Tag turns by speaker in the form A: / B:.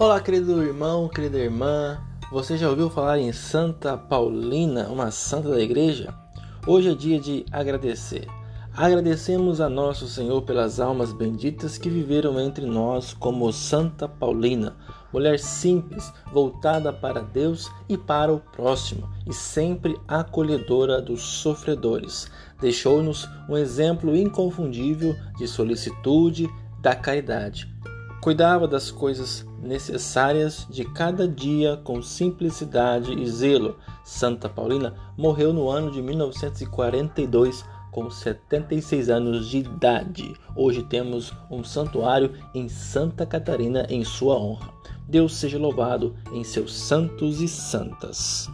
A: Olá, querido irmão, querida irmã. Você já ouviu falar em Santa Paulina, uma santa da igreja? Hoje é dia de agradecer. Agradecemos a nosso Senhor pelas almas benditas que viveram entre nós como Santa Paulina, mulher simples, voltada para Deus e para o próximo, e sempre acolhedora dos sofredores. Deixou-nos um exemplo inconfundível de solicitude da caridade. Cuidava das coisas necessárias de cada dia com simplicidade e zelo. Santa Paulina morreu no ano de 1942 com 76 anos de idade. Hoje temos um santuário em Santa Catarina em sua honra. Deus seja louvado em seus santos e santas.